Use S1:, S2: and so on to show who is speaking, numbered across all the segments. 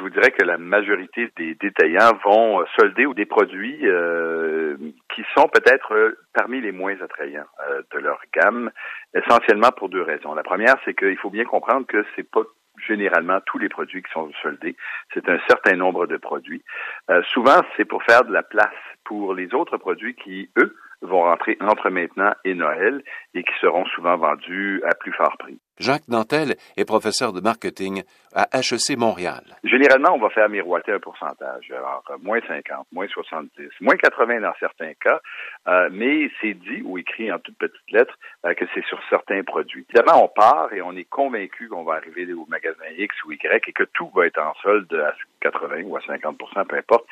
S1: Je vous dirais que la majorité des détaillants vont solder des produits euh, qui sont peut-être euh, parmi les moins attrayants euh, de leur gamme, essentiellement pour deux raisons. La première, c'est qu'il faut bien comprendre que c'est pas généralement tous les produits qui sont soldés. C'est un certain nombre de produits. souvent, c'est pour faire de la place pour les autres produits qui, eux, vont rentrer entre maintenant et Noël et qui seront souvent vendus à plus fort prix.
S2: Jacques Nantel est professeur de marketing à HEC Montréal.
S1: Généralement, on va faire miroiter un pourcentage. Alors, euh, moins 50, moins 70, moins 80 dans certains cas, euh, mais c'est dit ou écrit en toutes petites lettres euh, que c'est sur certains produits. Évidemment, on part et on est convaincu qu'on va arriver au magasin X ou Y et que tout va être en solde à 80 ou à 50% peu importe,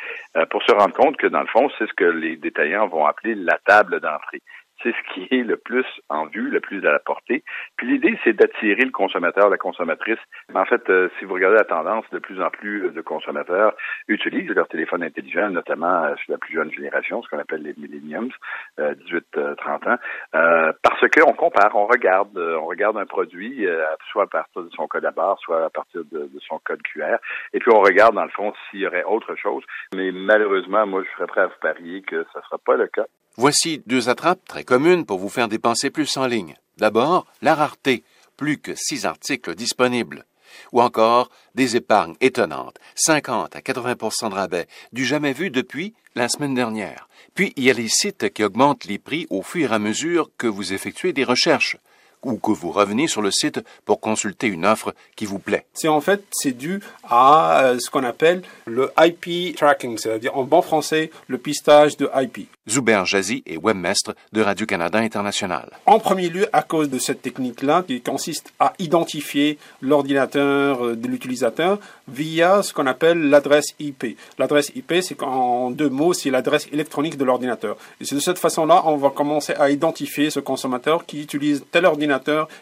S1: pour se rendre compte que, dans le fond, c'est ce que les détaillants vont appeler la table d'entrée c'est ce qui est le plus en vue, le plus à la portée. Puis l'idée, c'est d'attirer le consommateur, la consommatrice. En fait, euh, si vous regardez la tendance, de plus en plus de consommateurs utilisent leur téléphone intelligent, notamment euh, sur la plus jeune génération, ce qu'on appelle les millenniums, 18-30 euh, ans, parce qu'on compare, on regarde, on regarde un produit, soit à partir de son code à barre, soit à partir de, de, son code QR, et puis on regarde dans le fond s'il y aurait autre chose. Mais malheureusement, moi, je serais prêt à vous parier que ce ne sera pas le cas.
S2: Voici deux attrapes très communes pour vous faire dépenser plus en ligne. D'abord, la rareté, plus que six articles disponibles. Ou encore, des épargnes étonnantes, 50 à 80 de rabais, du jamais vu depuis la semaine dernière. Puis, il y a les sites qui augmentent les prix au fur et à mesure que vous effectuez des recherches ou que vous revenez sur le site pour consulter une offre qui vous plaît.
S3: C'est en fait, c'est dû à euh, ce qu'on appelle le IP tracking, c'est-à-dire en bon français, le pistage de IP.
S2: Zuber Jazzy est webmestre de Radio-Canada International.
S3: En premier lieu, à cause de cette technique-là, qui consiste à identifier l'ordinateur euh, de l'utilisateur via ce qu'on appelle l'adresse IP. L'adresse IP, c'est qu'en deux mots, c'est l'adresse électronique de l'ordinateur. Et c'est de cette façon-là, on va commencer à identifier ce consommateur qui utilise tel ordinateur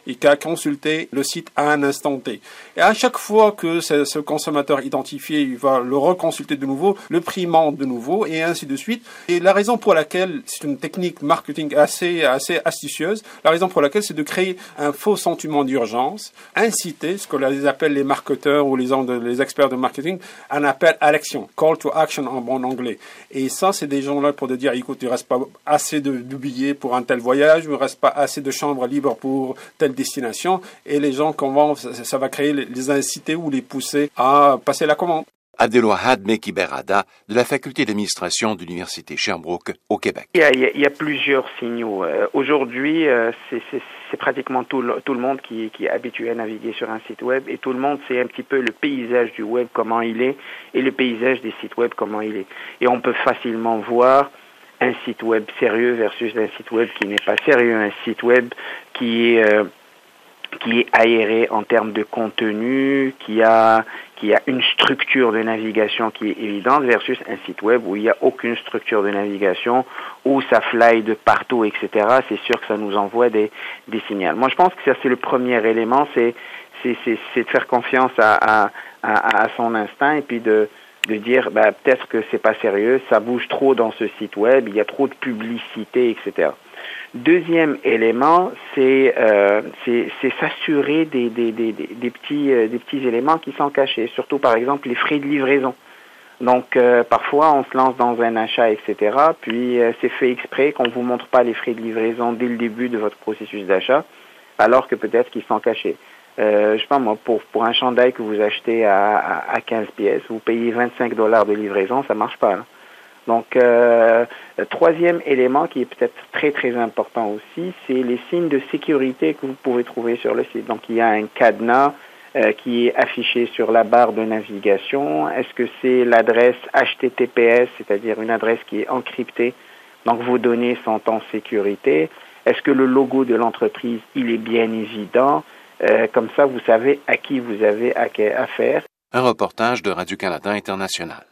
S3: et qui a consulté le site à un instant T. Et à chaque fois que ce, consommateur identifié, il va le reconsulter de nouveau, le prix monte de nouveau, et ainsi de suite. Et la raison pour laquelle c'est une technique marketing assez, assez astucieuse. La raison pour laquelle c'est de créer un faux sentiment d'urgence, inciter ce que les appellent les marketeurs ou les, les experts de marketing, un appel à l'action, call to action en bon anglais. Et ça, c'est des gens là pour te dire, écoute, il reste pas assez de, billets pour un tel voyage, il reste pas assez de chambres libres pour telle destination. Et les gens, comment ça, ça va créer les inciter ou les pousser à passer la commande.
S2: Adelohad Mekiberada de la faculté d'administration de l'Université Sherbrooke au Québec.
S4: Il y a, plusieurs signaux. Euh, aujourd'hui, euh, c'est pratiquement tout le, tout le monde qui, qui, est habitué à naviguer sur un site web et tout le monde sait un petit peu le paysage du web, comment il est, et le paysage des sites web, comment il est. Et on peut facilement voir un site web sérieux versus un site web qui n'est pas sérieux, un site web qui est... Euh, qui est aéré en termes de contenu, qui a, qui a une structure de navigation qui est évidente versus un site web où il n'y a aucune structure de navigation, où ça fly de partout, etc. C'est sûr que ça nous envoie des, des signaux. Moi, je pense que ça, c'est le premier élément, c'est, c'est, c'est, de faire confiance à, à, à, à, son instinct et puis de, de dire, bah, peut-être que c'est pas sérieux, ça bouge trop dans ce site web, il y a trop de publicité, etc. Deuxième élément, c'est euh, s'assurer des, des, des, des, petits, euh, des petits éléments qui sont cachés, surtout par exemple les frais de livraison. Donc euh, parfois on se lance dans un achat, etc. Puis euh, c'est fait exprès qu'on vous montre pas les frais de livraison dès le début de votre processus d'achat, alors que peut-être qu'ils sont cachés. Euh, je sais pas moi, pour, pour un chandail que vous achetez à, à, à 15 pièces, vous payez 25 dollars de livraison, ça marche pas. Donc, euh, troisième élément qui est peut-être très très important aussi, c'est les signes de sécurité que vous pouvez trouver sur le site. Donc, il y a un cadenas euh, qui est affiché sur la barre de navigation. Est-ce que c'est l'adresse HTTPS, c'est-à-dire une adresse qui est encryptée, donc vos données sont en sécurité Est-ce que le logo de l'entreprise, il est bien évident? Euh, Comme ça, vous savez à qui vous avez affaire.
S2: Un reportage de Radio-Canada International.